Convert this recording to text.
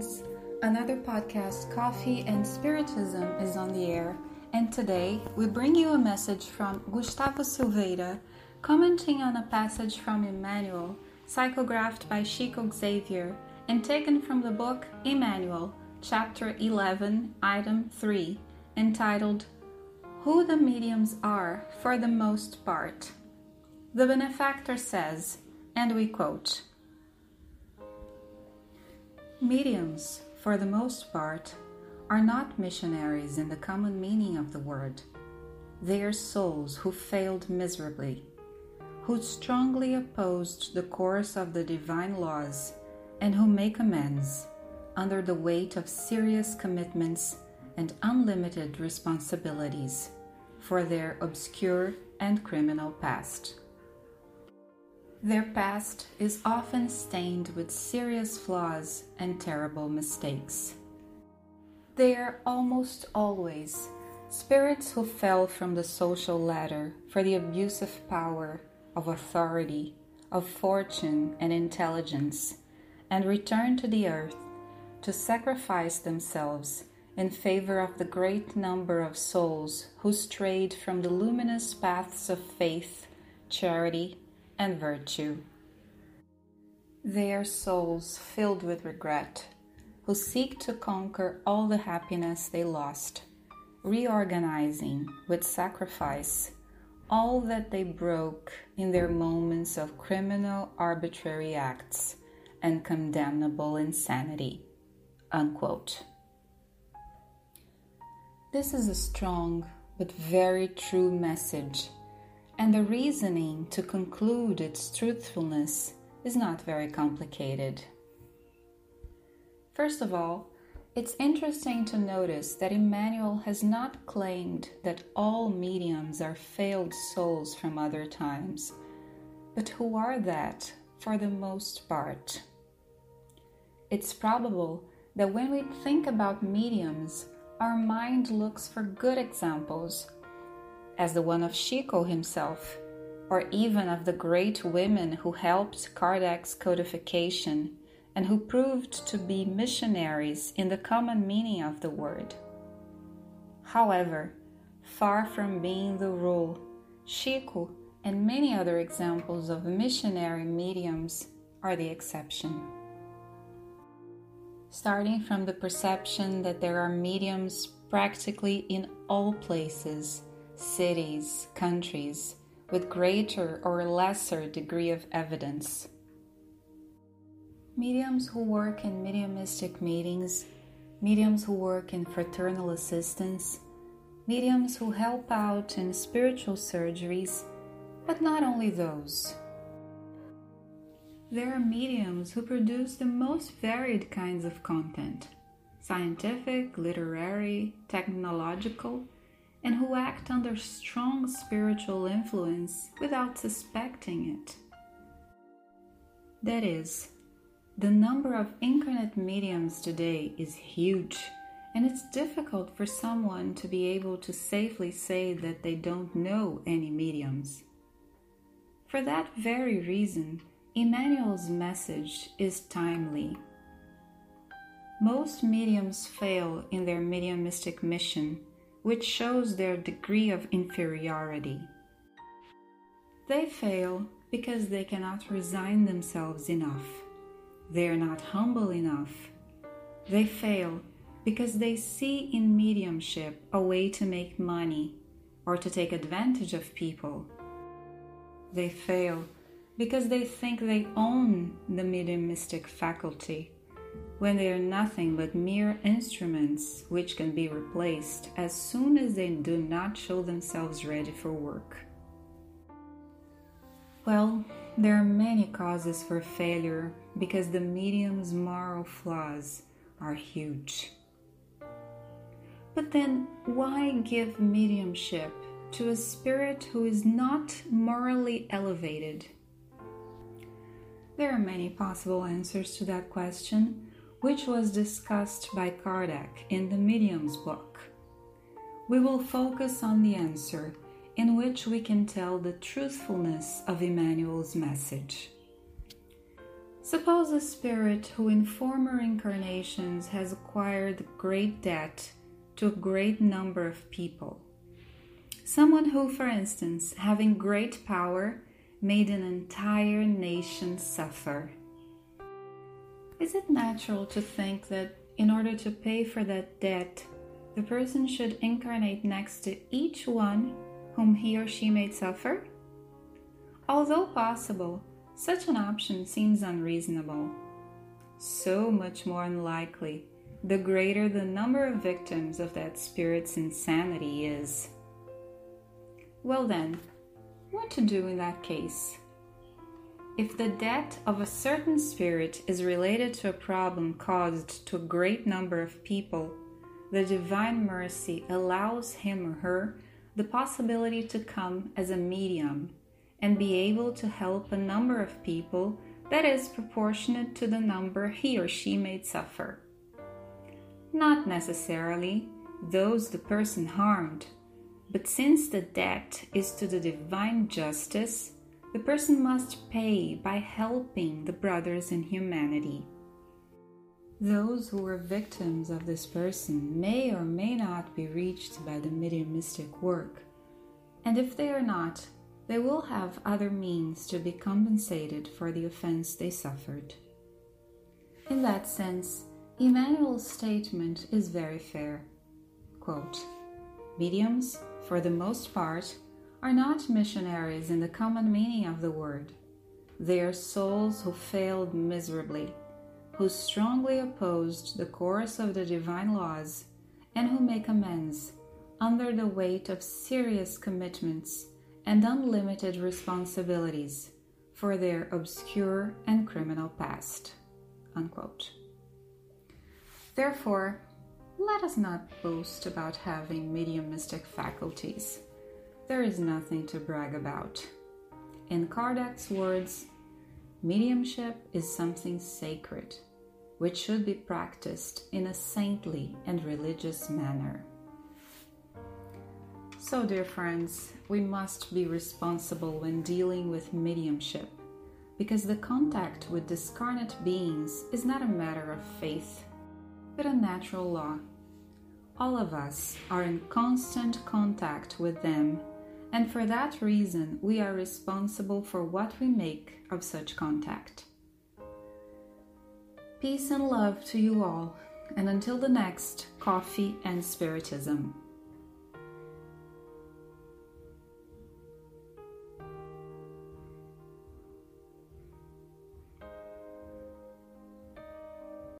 friends. Another podcast, Coffee and Spiritism, is on the air, and today we bring you a message from Gustavo Silveira commenting on a passage from Emmanuel, psychographed by Chico Xavier and taken from the book Emmanuel, chapter 11, item 3, entitled Who the Mediums Are for the Most Part. The benefactor says, and we quote, Mediums, for the most part, are not missionaries in the common meaning of the word. They are souls who failed miserably, who strongly opposed the course of the divine laws, and who make amends under the weight of serious commitments and unlimited responsibilities for their obscure and criminal past. Their past is often stained with serious flaws and terrible mistakes. They are almost always spirits who fell from the social ladder for the abusive power of authority, of fortune, and intelligence, and returned to the earth to sacrifice themselves in favor of the great number of souls who strayed from the luminous paths of faith, charity, and virtue. They are souls filled with regret, who seek to conquer all the happiness they lost, reorganizing with sacrifice all that they broke in their moments of criminal arbitrary acts and condemnable insanity. Unquote. This is a strong but very true message and the reasoning to conclude its truthfulness is not very complicated. First of all, it's interesting to notice that Emmanuel has not claimed that all mediums are failed souls from other times, but who are that for the most part. It's probable that when we think about mediums, our mind looks for good examples as the one of Chico himself, or even of the great women who helped Kardec's codification and who proved to be missionaries in the common meaning of the word. However, far from being the rule, Chico and many other examples of missionary mediums are the exception. Starting from the perception that there are mediums practically in all places cities, countries, with greater or lesser degree of evidence. Mediums who work in mediumistic meetings, mediums who work in fraternal assistance, mediums who help out in spiritual surgeries, but not only those. There are mediums who produce the most varied kinds of content scientific, literary, technological, and who act under strong spiritual influence without suspecting it. That is, the number of incarnate mediums today is huge, and it's difficult for someone to be able to safely say that they don't know any mediums. For that very reason, Emmanuel's message is timely. Most mediums fail in their mediumistic mission which shows their degree of inferiority. They fail because they cannot resign themselves enough. They are not humble enough. They fail because they see in mediumship a way to make money or to take advantage of people. They fail because they think they own the mediumistic faculty when they are nothing but mere instruments which can be replaced as soon as they do not show themselves ready for work. Well, there are many causes for failure because the medium's moral flaws are huge. But then, why give mediumship to a spirit who is not morally elevated? There are many possible answers to that question which was discussed by Kardec in the Medium's book. We will focus on the answer in which we can tell the truthfulness of Emmanuel's message. Suppose a spirit who in former incarnations has acquired great debt to a great number of people. Someone who, for instance, having great power, made an entire nation suffer. Is it natural to think that in order to pay for that debt, the person should incarnate next to each one whom he or she made suffer? Although possible, such an option seems unreasonable. So much more unlikely the greater the number of victims of that spirit's insanity is. Well, then, what to do in that case? If the debt of a certain spirit is related to a problem caused to a great number of people, the Divine Mercy allows him or her the possibility to come as a medium and be able to help a number of people that is proportionate to the number he or she may suffer. Not necessarily those the person harmed, but since the debt is to the divine justice, the person must pay by helping the brothers in humanity. Those who were victims of this person may or may not be reached by the mediumistic work, and if they are not, they will have other means to be compensated for the offense they suffered. In that sense, Emmanuel's statement is very fair. Quote, Mediums, for the most part, are not missionaries in the common meaning of the word. They are souls who failed miserably who strongly opposed the course of the divine laws and who make amends under the weight of serious commitments and unlimited responsibilities for their obscure and criminal past. Unquote. Therefore, let us not boast about having mediumistic faculties. There is nothing to brag about. In Kardec's words, mediumship is something sacred which should be practiced in a saintly and religious manner. So, dear friends, we must be responsible when dealing with mediumship because the contact with discarnate beings is not a matter of faith, but a natural law. All of us are in constant contact with them, and for that reason, we are responsible for what we make of such contact. Peace and love to you all, and until the next Coffee and Spiritism.